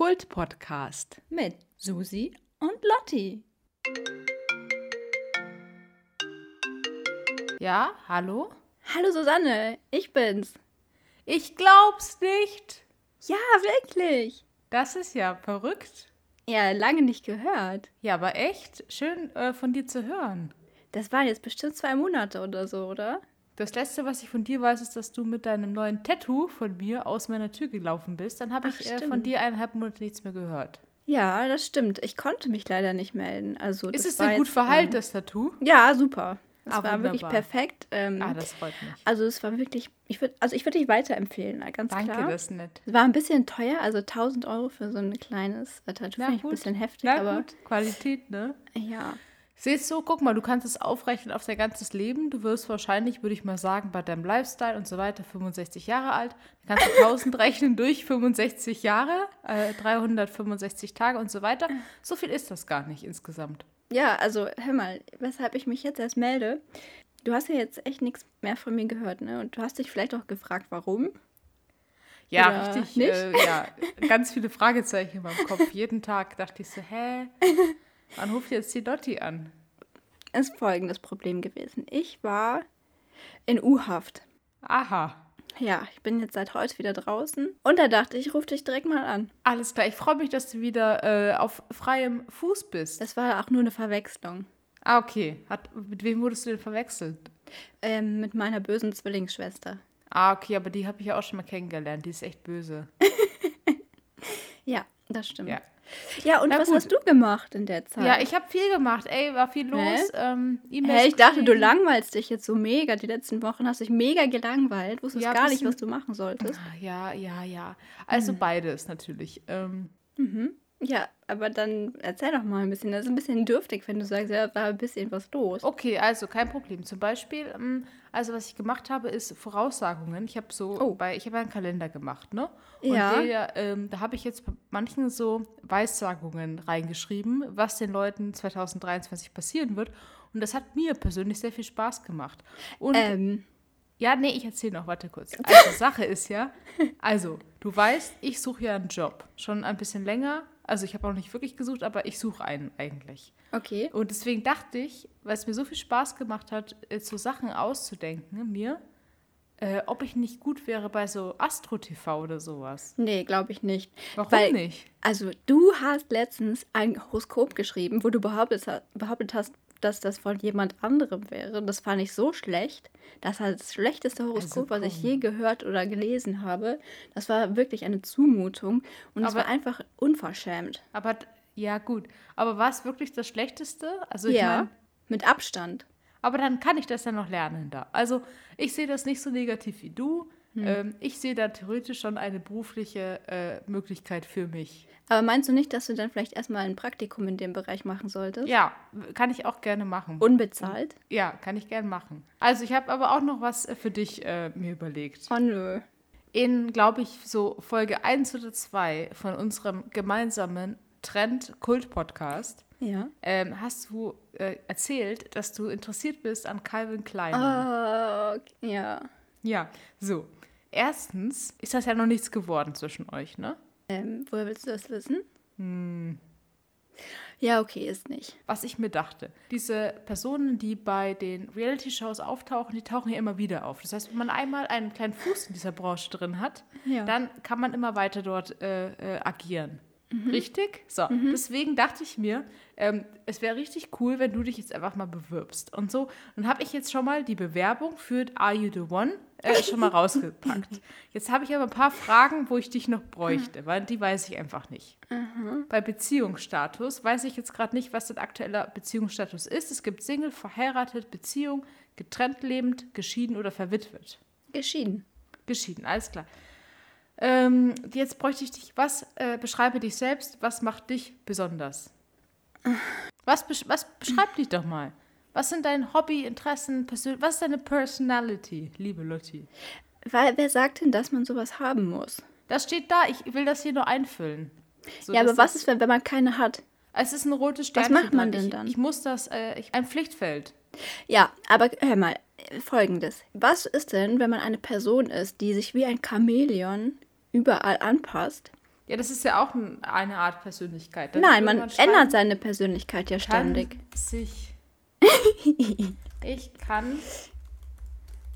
Kult-Podcast. mit Susi und Lotti. Ja, hallo? Hallo Susanne, ich bin's. Ich glaub's nicht. Ja, wirklich. Das ist ja verrückt. Ja, lange nicht gehört. Ja, aber echt schön äh, von dir zu hören. Das waren jetzt bestimmt zwei Monate oder so, oder? Das letzte, was ich von dir weiß, ist, dass du mit deinem neuen Tattoo von mir aus meiner Tür gelaufen bist. Dann habe ich äh, von dir eineinhalb Monate nichts mehr gehört. Ja, das stimmt. Ich konnte mich leider nicht melden. Also, Ist es denn gut jetzt, verheilt, ähm, das Tattoo? Ja, super. Es Ah, war wirklich wunderbar. perfekt. Ähm, Ah, das freut mich. also es war wirklich, ich würde, also ich würde dich weiterempfehlen, ganz Danke, klar. das ist nett. Es war ein bisschen teuer, also 1000 Euro für so ein kleines äh, Tattoo. Finde ich ein bisschen heftig, Na aber gut, Qualität, ne? ja. Siehst du, guck mal, du kannst es aufrechnen auf dein ganzes Leben. Du wirst wahrscheinlich, würde ich mal sagen, bei deinem Lifestyle und so weiter 65 Jahre alt. Dann kannst du 1000 rechnen durch 65 Jahre, äh, 365 Tage und so weiter. So viel ist das gar nicht insgesamt. Ja, also hör mal, weshalb ich mich jetzt erst melde. Du hast ja jetzt echt nichts mehr von mir gehört, ne? Und du hast dich vielleicht auch gefragt, warum. Ja, Oder richtig. nicht? Äh, ja, ganz viele Fragezeichen in meinem Kopf. Jeden Tag dachte ich so, hä? Wann ruft jetzt die Dotti an? Ist folgendes Problem gewesen. Ich war in U-Haft. Aha. Ja, ich bin jetzt seit heute wieder draußen. Und da dachte ich, ich rufe dich direkt mal an. Alles klar. Ich freue mich, dass du wieder äh, auf freiem Fuß bist. Das war auch nur eine Verwechslung. Ah, okay. Hat, mit wem wurdest du denn verwechselt? Ähm, mit meiner bösen Zwillingsschwester. Ah, okay, aber die habe ich ja auch schon mal kennengelernt. Die ist echt böse. Ja, das stimmt. Ja. Ja, und Na was gut. hast du gemacht in der Zeit? Ja, ich habe viel gemacht. Ey, war viel los. Ähm, E-Mails Hä, ich dachte, du langweilst dich jetzt so mega. Die letzten Wochen hast dich mega gelangweilt. Wusstest Ja, gar nicht, was du machen solltest. Ja, ja, ja. Also beides natürlich. Ähm, Ja, aber dann erzähl doch mal ein bisschen. Das ist ein bisschen dürftig, wenn du sagst, ja, war ein bisschen was los. okay, also kein Problem. Zum Beispiel, ähm, also was ich gemacht habe, ist Voraussagungen. Ich habe so Oh. bei, ich habe einen Kalender gemacht, ne? Und Ja. der, ähm, da habe ich jetzt bei manchen so Weissagungen reingeschrieben, was den Leuten 2023 passieren wird. Und das hat mir persönlich sehr viel Spaß gemacht. Und Ähm, Ja, nee, ich erzähle noch, warte kurz. Also, Sache ist ja, also, du weißt, ich suche ja einen Job. Schon ein bisschen länger. Also, ich habe auch nicht wirklich gesucht, aber ich suche einen eigentlich. okay. Und deswegen dachte ich, weil es mir so viel Spaß gemacht hat, äh, so Sachen auszudenken, mir, äh, ob ich nicht gut wäre bei so Astro-TV oder sowas. Nee, glaube ich nicht. Warum Weil- nicht? Also, du hast letztens ein Horoskop geschrieben, wo du behauptet, ha- behauptet hast, dass das von jemand anderem wäre. Das fand ich so schlecht. Das war das schlechteste Horoskop, was ich je gehört oder gelesen habe. Das war wirklich eine Zumutung und es war einfach unverschämt. Aber, ja, gut. Aber war es wirklich das Schlechteste? Also, ich ja, mein, mit Abstand. Aber dann kann ich das ja noch lernen da. Also ich sehe das nicht so negativ wie du. Hm. Ähm, ich sehe da theoretisch schon eine berufliche äh, Möglichkeit für mich. Aber meinst du nicht, dass du dann vielleicht erstmal ein Praktikum in dem Bereich machen solltest? Ja, kann ich auch gerne machen. Unbezahlt? ja, kann ich gerne machen. Also ich habe aber auch noch was äh, für dich äh, mir überlegt. Oh nö. In, glaube ich, so Folge 1 oder 2 von unserem gemeinsamen Trend-Kult-Podcast Ja. ähm, hast du äh, erzählt, dass du interessiert bist an Calvin Klein. Okay. ja. Ja, so. Erstens ist das ja noch nichts geworden zwischen euch, ne? Ähm, woher willst du das wissen? Hm. Ja, okay, ist nicht. Was ich mir dachte, diese Personen, die bei den Reality-Shows auftauchen, die tauchen ja immer wieder auf. Das heißt, wenn man einmal einen kleinen Fuß in dieser Branche drin hat, Ja. dann kann man immer weiter dort äh, äh, agieren. Mhm. Richtig? So, deswegen dachte ich mir, ähm, es wäre richtig cool, wenn du dich jetzt einfach mal bewirbst. Und so, dann habe ich jetzt schon mal die Bewerbung für Are You the One äh, schon mal rausgepackt. Jetzt habe ich aber ein paar Fragen, wo ich dich noch bräuchte, weil die weiß ich einfach nicht. Bei Beziehungsstatus weiß ich jetzt gerade nicht, was dein aktueller Beziehungsstatus ist. Es gibt Single, verheiratet, Beziehung, getrennt lebend, geschieden oder verwitwet. Geschieden. Geschieden, alles klar. Ähm, jetzt bräuchte ich dich, was äh, beschreibe dich selbst, was macht dich besonders? Was, besch was beschreib dich doch mal. Was sind deine Hobby, Interessen, Persön was ist deine Personality, liebe Lotti? Weil, wer sagt denn, dass man sowas haben muss? Das steht da, ich will das hier nur einfüllen. So, ja, aber was ist, wenn, wenn man keine hat? Es ist ein rotes Sternchen macht man denn ich, dann? Ich muss das, äh, ich, ein Pflichtfeld. Ja, aber hör mal, folgendes. Was ist denn, wenn man eine Person ist, die sich wie ein Chamäleon überall anpasst? Ja, das ist ja auch ein- eine Art Persönlichkeit. Dann Nein, man ändert seine Persönlichkeit ja ständig. sich. ich kann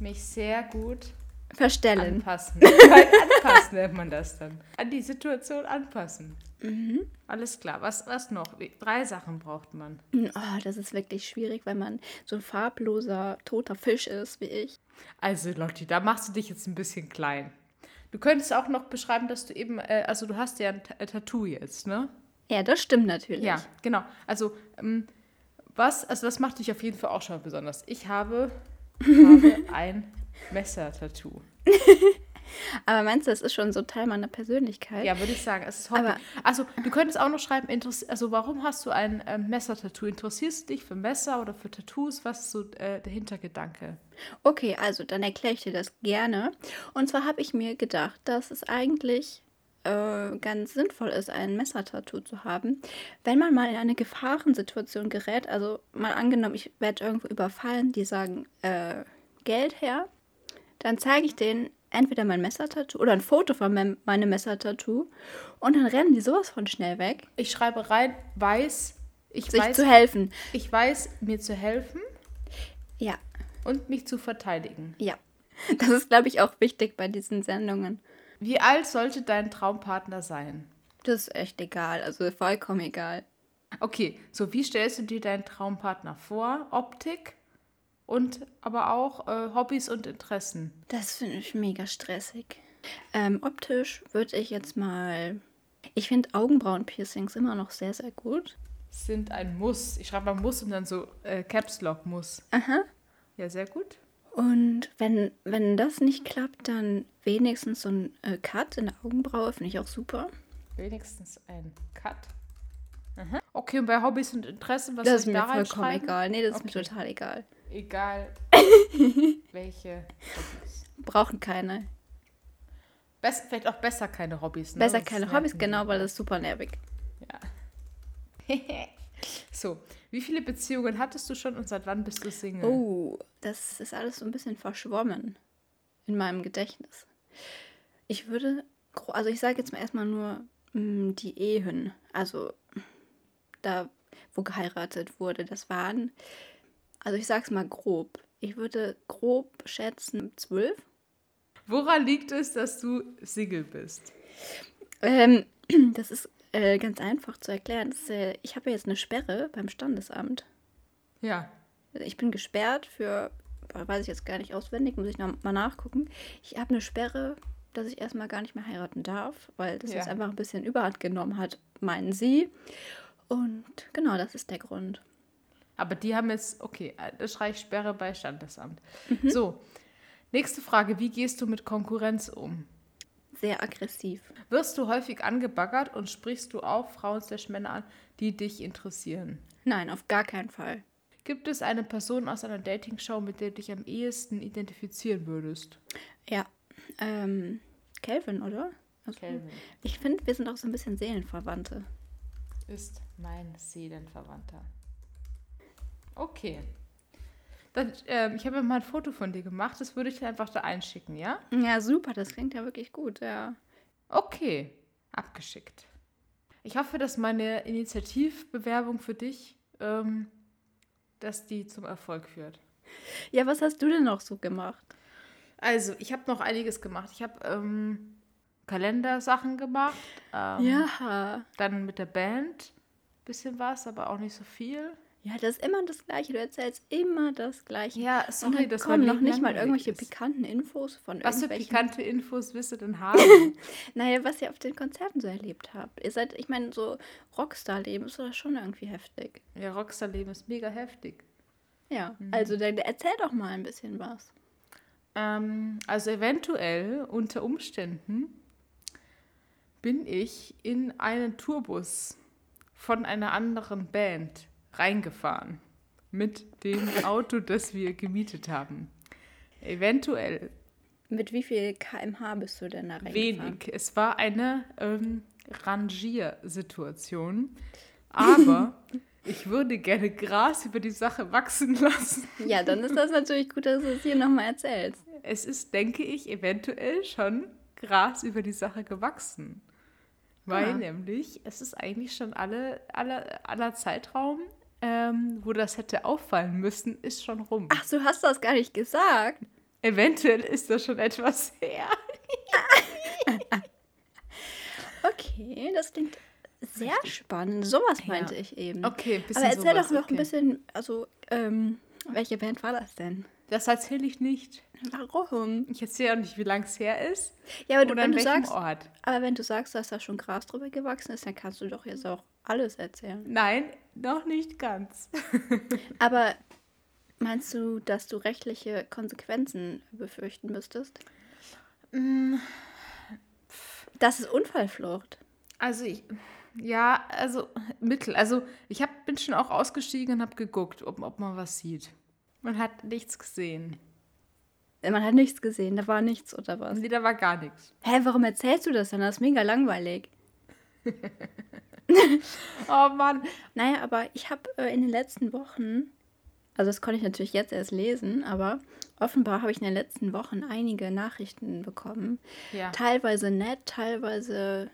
mich sehr gut Verstellen. anpassen. Anpassen nennt man das dann. An die Situation anpassen. Mhm. Alles klar. Was, was noch? Drei Sachen braucht man. Oh, das ist wirklich schwierig, wenn man so ein farbloser, toter Fisch ist wie ich. Also, Lotti, da machst du dich jetzt ein bisschen klein. Du könntest auch noch beschreiben, dass du eben, äh, also du hast ja ein Ta- Tattoo jetzt, ne? Ja, das stimmt natürlich. Ja, genau. Also, ähm, was, also das macht dich auf jeden Fall auch schon besonders. Ich habe, habe ein Messer-Tattoo. Aber meinst du, das ist schon so Teil meiner Persönlichkeit? Ja, würde ich sagen. Es ist Hobby. Aber- also, du könntest auch noch schreiben, also warum hast du ein ähm, Messer-Tattoo? Interessierst du dich für Messer oder für Tattoos? Was ist so äh, der Hintergedanke? Okay, also dann erkläre ich dir das gerne. Und zwar habe ich mir gedacht, dass es eigentlich äh, ganz sinnvoll ist, ein Messertattoo zu haben, wenn man mal in eine Gefahrensituation gerät. Also mal angenommen, ich werde irgendwo überfallen, die sagen äh, Geld her, dann zeige ich denen entweder mein Messertattoo oder ein Foto von meinem, meinem Messertattoo und dann rennen die sowas von schnell weg, Ich schreibe rein, weiß, ich sich weiß, zu helfen. ich weiß, mir zu helfen Ja, und mich zu verteidigen. ja. Das ist, glaube ich, auch wichtig bei diesen Sendungen. Wie alt sollte dein Traumpartner sein? Das ist echt egal, also vollkommen egal. Okay, so wie stellst du dir deinen Traumpartner vor? Optik und aber auch äh, Hobbys und Interessen. Das finde ich mega stressig. Ähm, optisch würde ich jetzt mal. Ich finde Augenbrauenpiercings immer noch sehr, sehr gut. Sind ein Muss. Ich schreibe mal Muss und dann so äh, Caps Lock Muss. Aha. Ja, sehr gut. Und wenn, wenn das nicht klappt, dann wenigstens so ein äh, Cut in der Augenbraue finde ich auch super. Wenigstens ein Cut. Aha. Okay, und bei Hobbys und Interessen, was das ist soll ich mir da vollkommen reinschreiben? egal. Nee, das ist Okay. mir total egal. Egal welche Hobbys. Brauchen keine. Best, vielleicht auch besser keine Hobbys. Ne? Besser keine ist Hobbys, genau, weil das ist super nervig. Ja. so, wie viele Beziehungen hattest du schon und seit wann bist du Single? Oh, das ist alles so ein bisschen verschwommen in meinem Gedächtnis. Ich würde, also ich sage jetzt mal erstmal nur mm, die Ehen, also da, wo geheiratet wurde, das waren, also ich sag's mal grob, ich würde grob schätzen zwölf. Woran liegt es, dass du Single bist? Ähm, das ist äh, ganz einfach zu erklären. Ist, äh, ich habe ja jetzt eine Sperre beim Standesamt. Ja. Ich bin gesperrt für, weiß ich jetzt gar nicht auswendig, muss ich noch mal nachgucken. Ich habe eine Sperre, dass ich erstmal gar nicht mehr heiraten darf, weil das Ja. jetzt einfach ein bisschen Überhand genommen hat, meinen sie. Und genau, das ist der Grund. Aber die haben jetzt, okay, äh, das ich Sperre bei Standesamt. Mhm. So, nächste Frage. Wie gehst du mit Konkurrenz um? Sehr aggressiv. Wirst du häufig angebaggert und sprichst du auch Frauen slash Männer an, die dich interessieren? Nein, auf gar keinen Fall. Gibt es eine Person aus einer Dating-Show, mit der du dich am ehesten identifizieren würdest? Ja, ähm, Calvin, oder? Also, Calvin Ich finde, wir sind auch so ein bisschen Seelenverwandte. ist mein Seelenverwandter. Okay. Dann, ähm, ich habe mir mal ein Foto von dir gemacht, das würde ich dir einfach da einschicken, ja? Ja, super, das klingt ja wirklich gut, ja. Okay, abgeschickt. Ich hoffe, dass meine Initiativbewerbung für dich, ähm, dass die zum Erfolg führt. Ja, was hast du denn noch so gemacht? Also, ich habe noch einiges gemacht. Ich habe ähm, Kalendersachen gemacht. Ähm, Ja. Dann mit der Band bisschen was, aber auch nicht so viel. Ja, das ist immer das Gleiche. Du erzählst immer das Gleiche. Ja, sorry, das kommen noch nicht mal irgendwelche ist. pikanten Infos von Was für irgendwelchen... pikante Infos willst du denn haben? Naja, was ihr auf den Konzerten so erlebt habt. Ihr seid, ich meine, so Rockstar-Leben ist doch schon irgendwie heftig. ja, Rockstar-Leben ist mega heftig. Ja, Mhm. also dann erzähl doch mal ein bisschen was. Ähm, also eventuell, unter Umständen, bin ich in einen Tourbus von einer anderen Band reingefahren. Mit dem Auto, das wir gemietet haben. Eventuell. Mit wie viel kmh bist du denn da reingefahren? Wenig. Es war eine ähm, Rangiersituation. Aber ich würde gerne Gras über die Sache wachsen lassen. Ja, dann ist das natürlich gut, dass du es hier nochmal erzählst. Es ist, denke ich, eventuell schon Gras über die Sache gewachsen. Weil Ah. nämlich, es ist eigentlich schon alle, alle, aller Zeitraum, ähm, wo das hätte auffallen müssen, ist schon rum. Ach, du hast das gar nicht gesagt. Eventuell ist das schon etwas her. Okay, das klingt sehr spannend. Sowas Ja. meinte ich eben. Okay, ein bisschen Aber erzähl sowas, doch noch okay. ein bisschen, also, ähm, welche Band war das denn? Das erzähle ich nicht. Warum? Ich erzähle auch nicht, wie lang es her ist Ja, aber du, oder wenn an du welchem sagst, Ort. aber wenn du sagst, dass da schon Gras drüber gewachsen ist, dann kannst du doch jetzt auch alles erzählen. Nein, noch nicht ganz. Aber meinst du, dass du rechtliche Konsequenzen befürchten müsstest? Mm. Das ist Unfallflucht. Also ich, ja, also mittel. Also ich hab, bin schon auch ausgestiegen und habe geguckt, ob, ob man was sieht. Man hat nichts gesehen. Man hat nichts gesehen, da war nichts oder was? Nee, da war gar nichts. Hä, warum erzählst du das denn? Das ist mega langweilig. Oh Mann. Naja, aber ich habe äh, in den letzten Wochen, also das konnte ich natürlich jetzt erst lesen, aber offenbar habe ich in den letzten Wochen einige Nachrichten bekommen. Ja. Teilweise nett, teilweise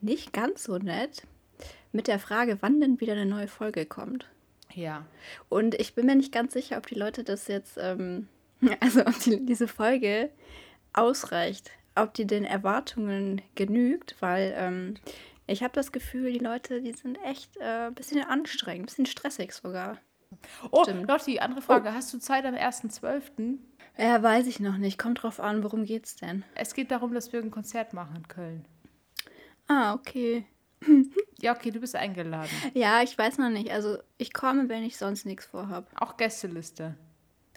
nicht ganz so nett. Mit der Frage, wann denn wieder eine neue Folge kommt. Ja. Und ich bin mir nicht ganz sicher, ob die Leute das jetzt, ähm, also ob die, diese Folge ausreicht, ob die den Erwartungen genügt, weil ähm, ich habe das Gefühl, die Leute, die sind echt äh, ein bisschen anstrengend, ein bisschen stressig sogar. Oh, Stimmt. Lotti, andere Frage. Hast du Zeit am 1.12.? Ja, weiß ich noch nicht. Kommt drauf an, worum geht's denn? Es geht darum, dass wir ein Konzert machen in Köln. Ah, okay. Ja, okay, du bist eingeladen. Ja, ich weiß noch nicht. Also ich komme, wenn ich sonst nichts vorhab. Auch Gästeliste.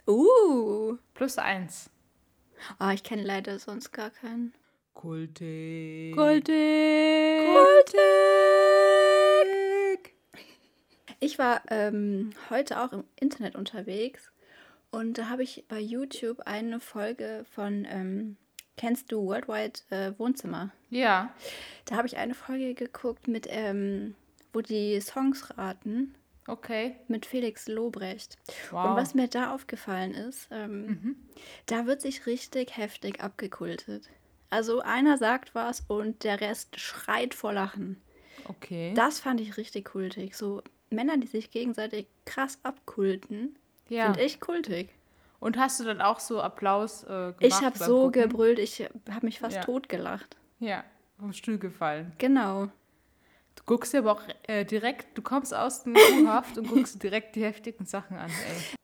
Uh. Plus eins. Ah, ich kenne leider sonst gar keinen. Kultig. Kultig. Kultig. Ich war ähm, heute auch im Internet unterwegs und da habe ich bei YouTube eine Folge von, ähm, kennst du Worldwide äh, Wohnzimmer? Ja. Da habe ich eine Folge geguckt mit, ähm, wo die Songs raten Okay. mit Felix Lobrecht. Wow. Und was mir da aufgefallen ist, ähm, da wird sich richtig heftig abgekultet. Also einer sagt was und der Rest schreit vor Lachen. Okay. Das fand ich richtig kultig. So Männer, die sich gegenseitig krass abkulten, ja. finde ich kultig. Und hast du dann auch so Applaus äh, gemacht? Ich habe so Gucken? gebrüllt, ich habe mich fast Ja. totgelacht. Ja, vom Stuhl gefallen. Genau. Du guckst dir aber auch äh, direkt, du kommst aus dem U-Haft und guckst direkt die heftigen Sachen an, ey.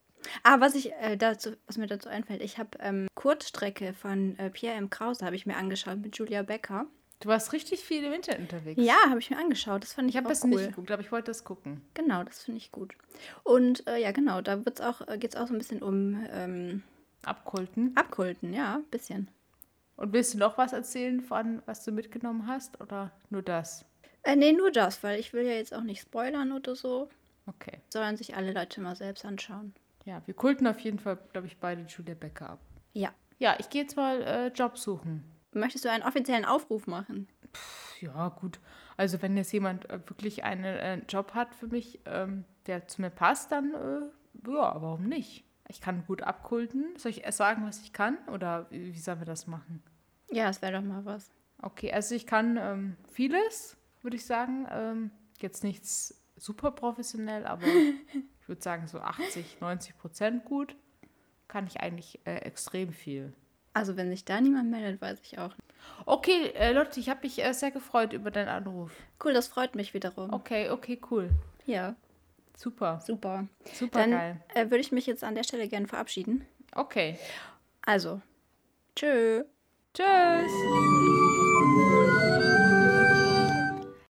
Ah, was ich äh, dazu, was mir dazu einfällt, ich habe ähm, Kurzstrecke von äh, Pierre M. Krause habe ich mir angeschaut mit Julia Becker. Du warst richtig viel im Internet unterwegs. Ja, habe ich mir angeschaut. Das fand ich, Ich habe auch das cool. nicht geguckt, aber ich wollte das gucken. Genau, das finde ich gut. Und äh, ja, genau, da wird's auch, äh, geht es auch so ein bisschen um ähm, Abkulten. Abkulten, ja, ein bisschen. Und willst du noch was erzählen von, was du mitgenommen hast oder nur das? Äh, nee, nur das, weil ich will ja jetzt auch nicht spoilern oder so. Okay. Sollen sich alle Leute mal selbst anschauen. Ja, wir kulten auf jeden Fall, glaube ich, beide Julia Becker ab. Ja. Ja, ich gehe jetzt mal äh, Job suchen. Möchtest du einen offiziellen Aufruf machen? Pff, Ja, gut. Also wenn jetzt jemand äh, wirklich einen äh, Job hat für mich, ähm, der zu mir passt, dann äh, ja, warum nicht? Ich kann gut abkulten. Soll ich erst sagen, was ich kann? Oder wie, wie sollen wir das machen? Ja, das wäre doch mal was. Okay, also ich kann ähm, vieles, würde ich sagen. Ähm, jetzt nichts super professionell, aber ich würde sagen so 80, 90 Prozent gut. Kann ich eigentlich äh, extrem viel. Also, wenn sich da niemand meldet, weiß ich auch. Okay, äh, Lotte, ich habe mich äh, sehr gefreut über deinen Anruf. Cool, das freut mich wiederum. Okay, okay, cool. Ja, Super, super. super Dann geil. äh, würde ich mich jetzt an der Stelle gerne verabschieden. Okay, Also, tschö. tschüss.